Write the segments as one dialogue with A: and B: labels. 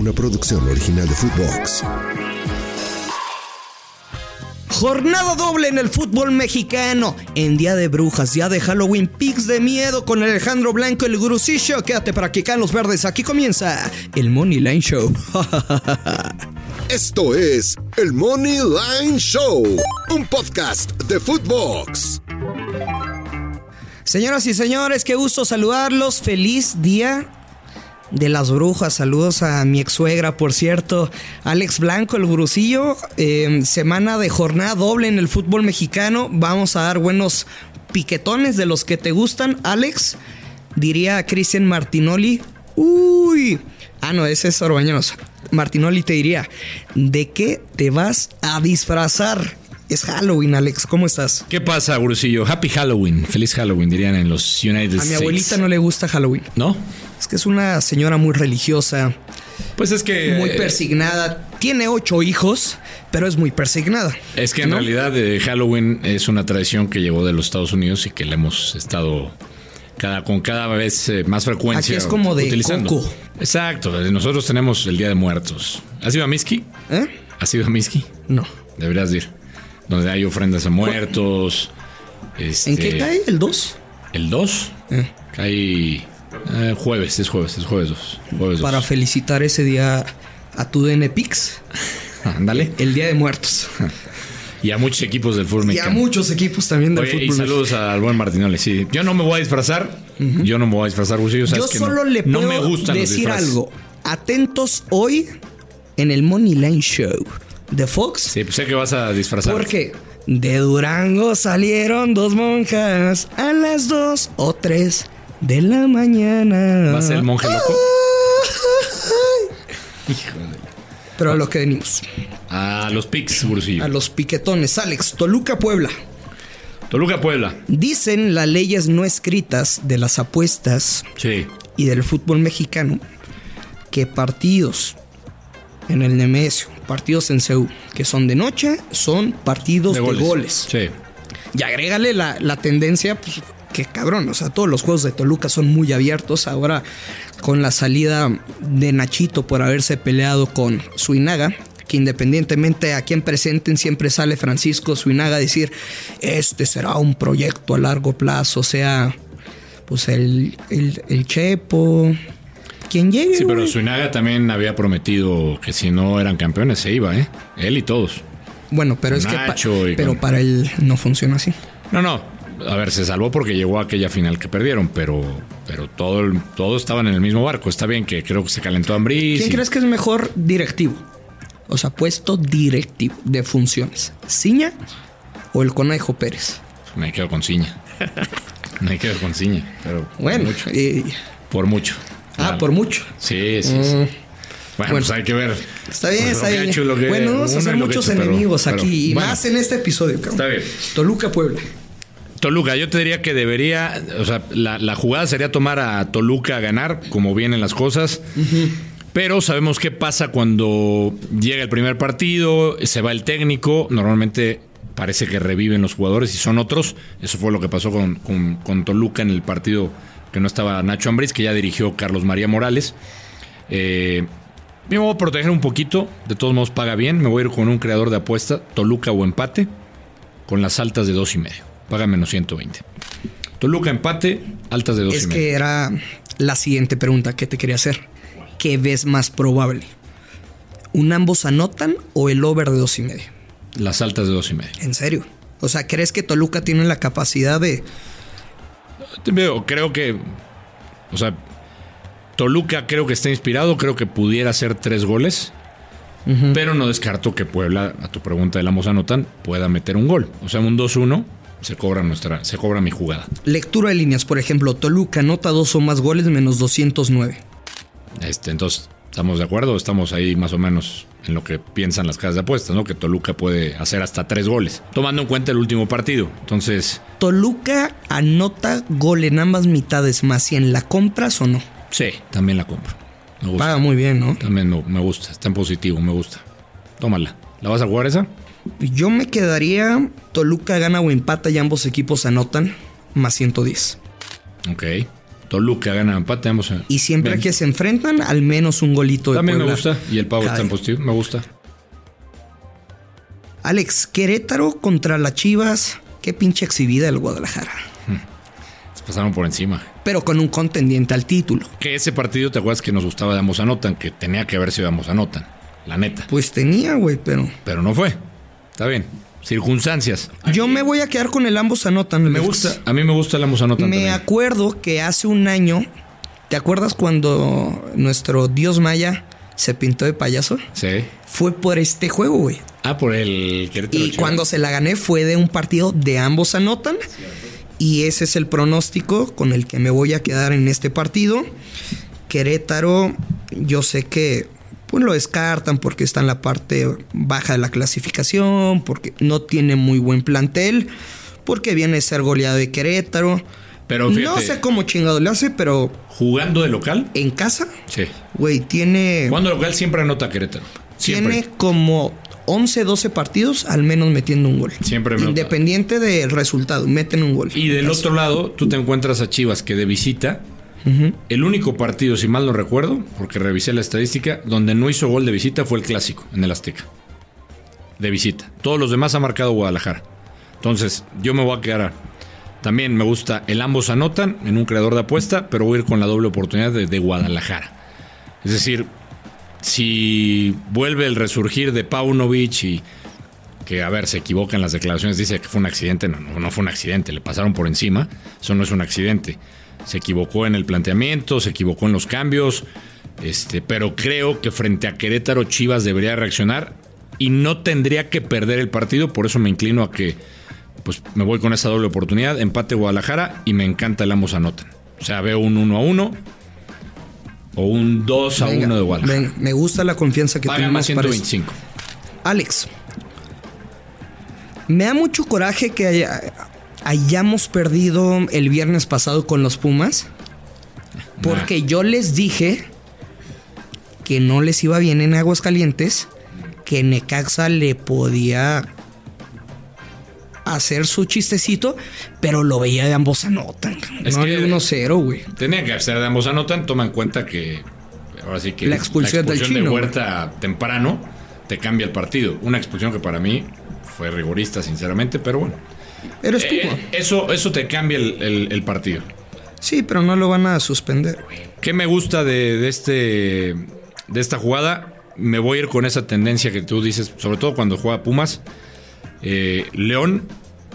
A: una producción original de Footbox.
B: Jornada doble en el fútbol mexicano. En día de brujas, día de Halloween, pics de miedo con Alejandro Blanco, el gurusillo. Quédate para que caen los verdes. Aquí comienza el Money Line Show.
A: Esto es el Money Line Show, un podcast de Footbox.
B: Señoras y señores, qué gusto saludarlos. Feliz día de las brujas. Saludos a mi ex suegra, por cierto, Alex Blanco, el gurusillo. Eh, semana de jornada doble en el fútbol mexicano. Vamos a dar buenos piquetones de los que te gustan, Alex. Diría Cristian Martinoli. Uy. Ah, no, ese es Orbañonos. Martinoli te diría, ¿de qué te vas a disfrazar? Es Halloween, Alex. ¿Cómo estás?
C: ¿Qué pasa, Gurusillo? Happy Halloween. Feliz Halloween, dirían en los United States.
B: A mi abuelita no le gusta Halloween.
C: ¿No?
B: Es que es una señora muy religiosa.
C: Pues es que.
B: Muy persignada. Tiene ocho hijos, pero es muy persignada.
C: Es que en realidad eh, Halloween es una tradición que llegó de los Estados Unidos y que le hemos estado cada, con cada vez eh, más frecuencia.
B: Aquí es como de
C: utilizando.
B: coco.
C: Exacto. Nosotros tenemos el Día de Muertos. ¿Has ido a Miski?
B: ¿Eh?
C: ¿Has ido a Miski?
B: No.
C: Deberías ir. Donde hay ofrendas a muertos. Este,
B: ¿En qué cae? ¿El 2?
C: ¿El 2?
B: Eh.
C: Cae eh, jueves, es jueves, es jueves 2. Jueves
B: Para
C: dos.
B: felicitar ese día a tu DN Pix.
C: Ándale.
B: El Día de Muertos.
C: Y a muchos equipos del fútbol
B: Y a
C: mexicano.
B: muchos equipos también del
C: Oye,
B: fútbol.
C: y saludos al buen Martinoli. Sí, yo no me voy a disfrazar. Yo no me voy a disfrazar, Busillo.
B: Yo
C: que
B: solo
C: no,
B: le
C: no
B: puedo
C: me gustan los
B: decir algo. Atentos hoy en el Money Line Show de Fox.
C: Sí, pues sé que vas a disfrazar.
B: Porque de Durango salieron dos monjas a las dos o tres de la mañana.
C: ¿Va a ser el monje loco?
B: Pero a lo que venimos.
C: A los Pix, Busillo.
B: A los piquetones. Alex, Toluca, Puebla.
C: Toluca, Puebla.
B: Dicen las leyes no escritas de las apuestas
C: Sí.
B: y del fútbol mexicano que partidos en el Nemesio, partidos en CEU, que son de noche, son partidos de goles.
C: Sí.
B: Y agrégale la, la tendencia, pues que cabrón, o sea, todos los juegos de Toluca son muy abiertos. Ahora, con la salida de Nachito por haberse peleado con Suinaga, que independientemente a quien presenten, siempre sale Francisco Suinaga a decir: Este será un proyecto a largo plazo, o sea, pues el, el, el Chepo. Quien llegue.
C: Sí, pero. Suinaga también había prometido que si no eran campeones se iba, ¿eh? Él y todos.
B: Bueno, pero es que. pa- pero
C: con-
B: para él no funciona así.
C: No, no. A ver, se salvó porque llegó a aquella final que perdieron, pero, pero todo, el- todos estaban en el mismo barco. Está bien que creo que se calentó Ambris.
B: ¿Quién
C: y-
B: crees que es mejor directivo? O sea, puesto directivo de funciones. ¿Ciña o el Conejo Pérez?
C: Me quedo con Ciña. Me quedo con Ciña, pero por
B: Bueno,
C: mucho.
B: eh,
C: Por mucho.
B: Ah, por mucho.
C: Sí, sí, sí.
B: Mm.
C: Bueno, pues hay que ver.
B: Está bien,
C: Pues
B: está bien.
C: hecho
B: bueno, vamos a hacer muchos
C: hecho,
B: enemigos
C: pero-
B: aquí. Y
C: bueno.
B: más en este episodio, cabrón.
C: Está bien.
B: Toluca, Puebla.
C: Toluca, yo te diría que debería, o sea, la, la jugada sería tomar a Toluca a ganar, como vienen las cosas. Pero sabemos qué pasa cuando llega el primer partido, se va el técnico, normalmente parece que reviven los jugadores y son otros. Eso fue lo que pasó con, con- con Toluca en el partido que no estaba Nacho Ambriz, que ya dirigió Carlos María Morales. Eh, me voy a proteger un poquito, de todos modos paga bien. Me voy a ir con un creador de apuesta, Toluca o empate, con las altas de dos y medio. Paga menos 120. Toluca empate, altas de dos
B: Es
C: y medio.
B: que era la siguiente pregunta que te quería hacer. ¿Qué ves más probable? ¿Un ambos anotan o el over de dos y medio?
C: Las altas de dos y medio.
B: En serio. O sea, ¿crees que Toluca tiene la capacidad de...
C: Veo, creo que. O sea, Toluca creo que está inspirado, creo que pudiera hacer tres goles. Pero no descarto que Puebla, a tu pregunta de la Moza Anotan, pueda meter un gol. O sea, un 2-1 se cobra nuestra, se cobra mi jugada.
B: Lectura de líneas, por ejemplo, Toluca anota dos o más goles menos 209.
C: Este, entonces, ¿estamos de acuerdo? Estamos ahí más o menos en lo que piensan las casas de apuestas, ¿no? Que Toluca puede hacer hasta tres goles, tomando en cuenta el último partido. Entonces,
B: Toluca anota gol en ambas mitades más 100. ¿La compras o no?
C: sí, también la compro. Me gusta.
B: Paga muy bien, ¿no?
C: También me, me gusta, está en positivo, me gusta. Tómala. ¿La vas a jugar esa?
B: Yo me quedaría Toluca gana o empata y ambos equipos anotan más 110.
C: Ok. Toluca gana empate, ambos.
B: Y siempre
C: Ven.
B: que se enfrentan, al menos un golito de
C: También me gusta. Y el pavo está en positivo. Me gusta.
B: Alex, Querétaro contra las Chivas. Qué pinche exhibida el Guadalajara.
C: Se pasaron por encima.
B: Pero con un contendiente al título.
C: Que ese partido, ¿te acuerdas que nos gustaba de ambos anotan? Que tenía que haber sido de ambos anotan. La neta.
B: Pues tenía, güey, pero.
C: Pero no fue. Está bien. Circunstancias.
B: Yo me voy a quedar con el ambos anotan.
C: Me gusta. A mí me gusta el ambos anotan
B: Me
C: también.
B: acuerdo que hace un año. ¿Te acuerdas cuando nuestro dios maya se pintó de payaso?
C: Sí.
B: Fue por este juego, güey.
C: Ah, por el Querétaro.
B: Y cuando se la gané fue de un partido de ambos anotan. Y ese es el pronóstico con el que me voy a quedar en este partido. Querétaro, yo sé que pues lo descartan porque está en la parte baja de la clasificación, porque no tiene muy buen plantel, porque viene a ser goleado de Querétaro.
C: Pero
B: no sé cómo chingado le hace, pero
C: Jugando de local.
B: en casa,
C: Sí.
B: güey, tiene,
C: Jugando de local siempre anota Querétaro. Siempre.
B: tiene como 11, 12 partidos al menos metiendo un gol.
C: Siempre me nota.
B: Independiente del resultado, meten un gol.
C: Y del otro lado, tú te encuentras a Chivas que de visita, el único partido, si mal no recuerdo, porque revisé la estadística, donde no hizo gol de visita fue el clásico en el Azteca. De visita. Todos los demás ha marcado Guadalajara. Entonces, yo me voy a quedar. También me gusta el ambos anotan en un creador de apuesta, pero voy a ir con la doble oportunidad de, de Guadalajara. Es decir, si vuelve el resurgir de Paunovic y que, a ver, se equivoca en las declaraciones, dice que fue un accidente. No, no, no fue un accidente, le pasaron por encima. Eso no es un accidente. Se equivocó en el planteamiento, se equivocó en los cambios. Este, pero creo que frente a Querétaro, Chivas debería reaccionar y no tendría que perder el partido. Por eso me inclino a que pues me voy con esa doble oportunidad. Empate Guadalajara y me encanta el ambos anotan. O sea, veo un 1 a 1 o un 2 a
B: Venga,
C: 1 de Guadalajara.
B: venga, me gusta la confianza que
C: Paga más
B: tenemos para esto.
C: 125.
B: Alex, me da mucho coraje que haya- hayamos perdido el viernes pasado con los Pumas. Porque yo les dije que no les iba bien en Aguascalientes, que Necaxa le podía hacer su chistecito, pero lo veía de ambos anotan.
C: Es
B: no
C: que-
B: el 1-0, güey.
C: Tenía que ser de ambos anotan, toma en cuenta que ahora sí que
B: La expulsión del
C: de
B: chino,
C: Huerta temprano te cambia el partido. Una expulsión que para mí fue rigorista, sinceramente, pero bueno.
B: Eres tú,
C: Eh, eso, eso te cambia el, el- el partido.
B: Sí, pero no lo van a suspender.
C: ¿Qué me gusta de, de este de esta jugada? Me voy a ir con esa tendencia que tú dices, sobre todo cuando juega Pumas. Eh, León,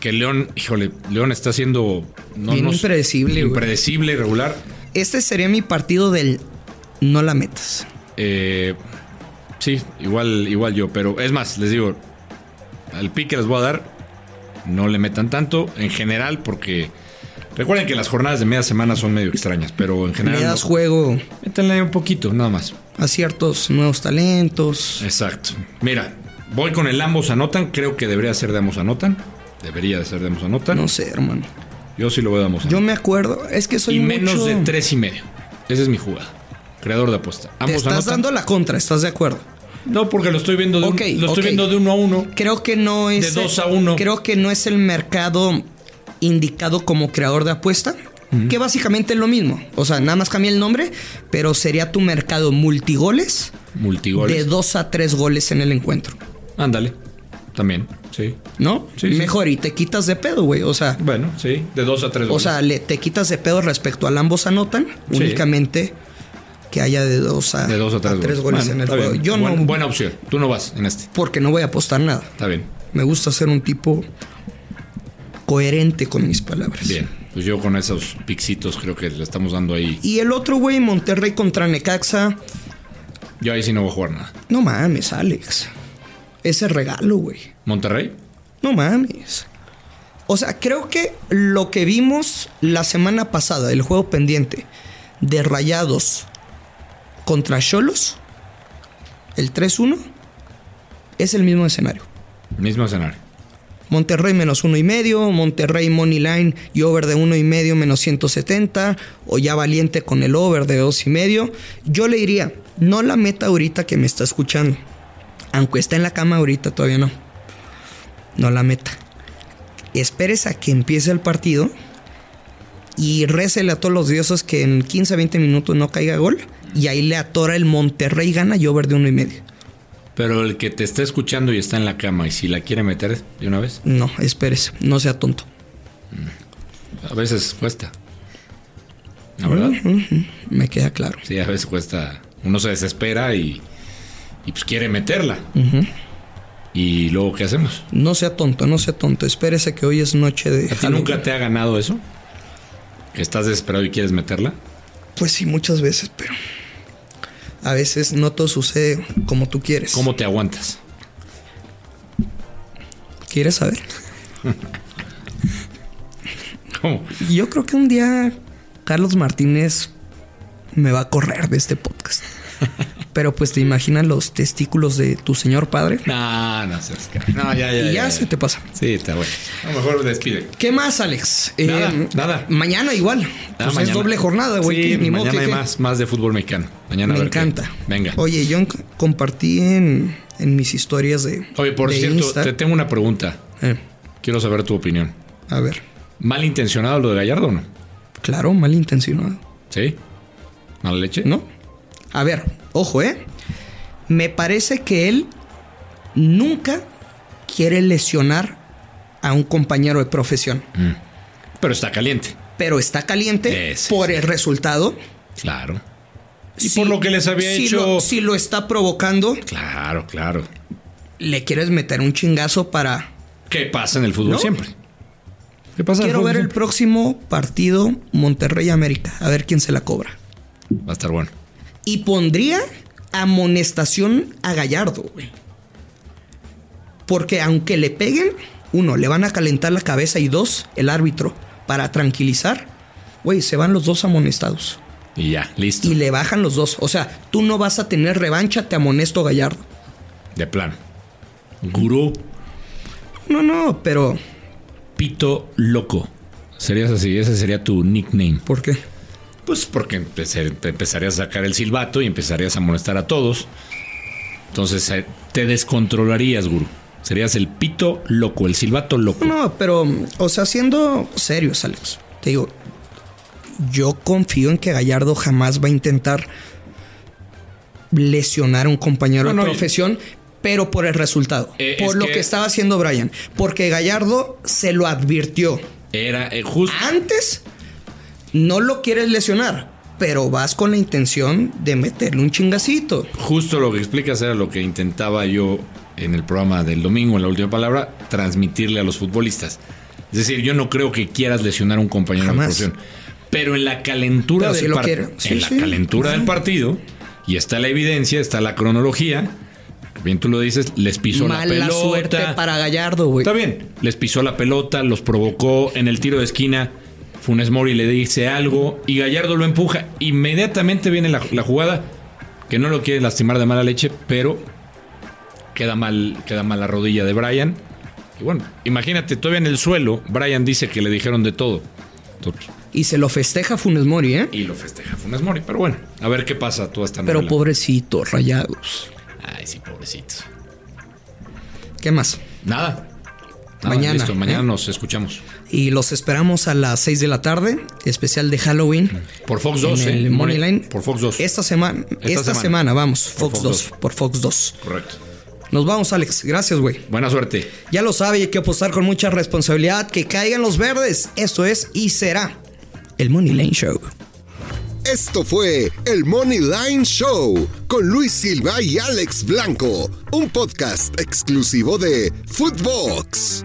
C: que León, híjole, León está siendo no,
B: Bien impredecible, güey.
C: impredecible, irregular.
B: Este sería mi partido del no la metas.
C: Eh, sí, igual, igual yo, pero es más, les digo, al pique les voy a dar, no le metan tanto en general porque recuerden que las jornadas de media semana son medio extrañas, pero en
B: Le
C: general
B: das
C: no,
B: juego
C: métanle un poquito, nada más.
B: a ciertos nuevos talentos.
C: Exacto. Mira, voy con el ambos anotan, creo que debería ser de ambos anotan, debería de ser de ambos anotan.
B: No sé, hermano.
C: Yo sí lo voy a ambos
B: Yo
C: anotan.
B: me acuerdo, es que soy
C: y menos de tres y medio. Esa es mi jugada. Creador de apuesta.
B: Te
C: Ambos
B: estás
C: anotan.
B: dando la contra, ¿estás de acuerdo?
C: No, porque lo estoy viendo de, un-
B: Ok,
C: lo estoy
B: ok.
C: viendo de uno a uno.
B: Creo que no es
C: De dos a uno.
B: Creo que no es el mercado indicado como creador de apuesta, que básicamente es lo mismo. O sea, nada más cambia el nombre, pero sería tu mercado multigoles
C: Multigoles.
B: de dos a tres goles en el encuentro,
C: Ándale. También, sí.
B: ¿no?
C: Sí, sí.
B: Mejor y te quitas de pedo, güey. O sea,
C: Bueno, sí. De dos a tres
B: O
C: goles.
B: sea, le, te quitas de pedo respecto al ambos anotan,
C: Sí.
B: únicamente que haya de dos a,
C: de dos a tres,
B: goles
C: Bueno,
B: en el juego.
C: bien.
B: Yo no,
C: Buena opción. Tú no vas en este.
B: porque no voy a apostar nada.
C: Está bien.
B: Me gusta ser un tipo coherente con mis palabras.
C: Bien. Pues yo con esos pixitos creo que le estamos dando ahí.
B: Y el otro, güey, Monterrey contra Necaxa.
C: Yo ahí sí no voy a jugar nada.
B: No mames, Alex. Ese regalo, güey.
C: ¿Monterrey?
B: No mames. O sea, creo que lo que vimos la semana pasada, el juego pendiente de Rayados contra Cholos, el 3-1, es el mismo escenario.
C: Mismo escenario.
B: Monterrey menos uno y medio, Monterrey Money Line y over de uno y medio menos 170, o ya valiente con el over de dos y medio. Yo le diría, no la meta ahorita que me está escuchando. Aunque está en la cama ahorita, todavía no. No la meta. Esperes a que empiece el partido y récele a todos los dioses que en 15 20 minutos no caiga gol. Y ahí le atora el Monterrey gana y over de uno y medio.
C: Pero el que te está escuchando y está en la cama y si la quiere meter de una vez,
B: No, espérese, no sea tonto.
C: a veces cuesta. ¿La verdad?
B: Me queda claro.
C: Sí, a veces cuesta. Uno se desespera y, y pues quiere meterla. ¿Y luego qué hacemos?
B: No sea tonto, no sea tonto. Espérese que hoy es noche de.
C: ¿A ti nunca te ha ganado eso? ¿Que estás desesperado y quieres meterla?
B: Pues sí, muchas veces, pero. A veces no todo sucede como tú quieres.
C: ¿Cómo te aguantas?
B: ¿Quieres saber?
C: ¿Cómo?
B: Yo creo que un día Carlos Martínez me va a correr de este podcast. Pero pues te imaginas los testículos de tu señor padre.
C: No, no seas. No, ya, ya.
B: Y ya se te pasa.
C: Sí, está bueno. A lo mejor despide.
B: ¿Qué más, Alex?
C: Nada, nada.
B: Mañana igual.
C: Ah,
B: Pues es doble jornada, güey.
C: Sí,
B: ni modo
C: mañana
B: que-
C: hay
B: que-
C: más, más de fútbol mexicano. Mañana a
B: Me
C: qué.
B: encanta.
C: Venga.
B: Oye, yo compartí en, en mis historias de.
C: Oye, por
B: de
C: cierto,
B: Insta.
C: te tengo una pregunta.
B: Eh,
C: Quiero saber tu opinión.
B: a ver.
C: ¿Malintencionado lo de Gallardo o no?
B: Claro, malintencionado.
C: ¿Sí? ¿Mala leche?
B: ¿No? A ver, ojo, ¿eh? Me parece que él nunca quiere lesionar a un compañero de profesión.
C: Pero está caliente.
B: Pero está caliente
C: Ese,
B: por
C: sí.
B: el resultado.
C: Claro. Y
B: Si-
C: por lo que les había
B: si
C: hecho.
B: Lo, si lo está provocando,
C: Claro, claro.
B: le quieres meter un chingazo para.
C: ¿Qué pasa en el fútbol
B: ¿No?
C: siempre? ¿Qué pasa en el
B: Quiero
C: fútbol
B: ver el próximo partido Monterrey-América. A ver quién se la cobra.
C: Va a estar bueno.
B: Y pondría amonestación a Gallardo, güey. Porque aunque le peguen, uno, le van a calentar la cabeza y dos, el árbitro, para tranquilizar, güey, se van los dos amonestados.
C: Y ya, listo.
B: Y le bajan los dos. O sea, tú no vas a tener revancha, te amonesto Gallardo.
C: De plano. Gurú
B: No, no, pero
C: Pito Loco. Serías así, ese sería tu nickname.
B: ¿por qué?
C: Pues porque empecé- te empezarías a sacar el silbato y empezarías a molestar a todos. Entonces eh, te descontrolarías, gurú. Serías el pito loco, el silbato loco.
B: No, pero, o sea, siendo serios, Alex, te digo, yo confío en que Gallardo jamás va a intentar lesionar a un compañero
C: No, no,
B: de profesión, pero por el resultado,
C: Eh,
B: por lo
C: que-
B: que... estaba haciendo Brian, porque Gallardo se lo advirtió.
C: Era eh, justo.
B: Antes no lo quieres lesionar, pero vas con la intención de meterle un chingacito.
C: Justo lo que explicas era lo que intentaba yo en el programa del domingo, en la última palabra, transmitirle a los futbolistas. Es decir, yo no creo que quieras lesionar a un compañero
B: Jamás.
C: de profesión. Pero en la calentura del.
B: Sí,
C: en la
B: sí.
C: calentura del partido, y está la evidencia, está la cronología. Bien tú lo dices, les pisó la pelota.
B: suerte para Gallardo, güey.
C: Está bien, les pisó la pelota, los provocó en el tiro de esquina. Funes Mori le dice algo y Gallardo lo empuja. Inmediatamente viene la, la jugada que no lo quiere lastimar de mala leche, pero queda mal, queda mal la rodilla de Brian. Y bueno, imagínate, todavía en el suelo, Brian dice que le dijeron de todo. Entonces,
B: Y se lo festeja Funes Mori, ¿eh?
C: y lo festeja Funes Mori, pero bueno, a ver qué pasa toda esta
B: Pero pobrecitos, rayados.
C: Ay, sí, pobrecitos.
B: ¿Qué más?
C: Nada. Nada,
B: Mañana,
C: listo, mañana
B: ¿eh?
C: nos escuchamos.
B: Y los esperamos a las 6 de la tarde, especial de Halloween.
C: Por Fox 2,
B: en
C: ¿eh?
B: el Money Line.
C: Por Fox 2.
B: Esta semana, esta,
C: semana.
B: semana. vamos, Fox,
C: Fox
B: 2,
C: 2.
B: por Fox 2.
C: Correcto.
B: Nos vamos, Alex. Gracias, güey.
C: Buena suerte.
B: Ya lo sabe, hay que apostar con mucha responsabilidad. Que caigan los verdes. Esto es y será el Money Line Show.
A: Esto fue el Money Line Show con Luis Silva y Alex Blanco, un podcast exclusivo de Footbox.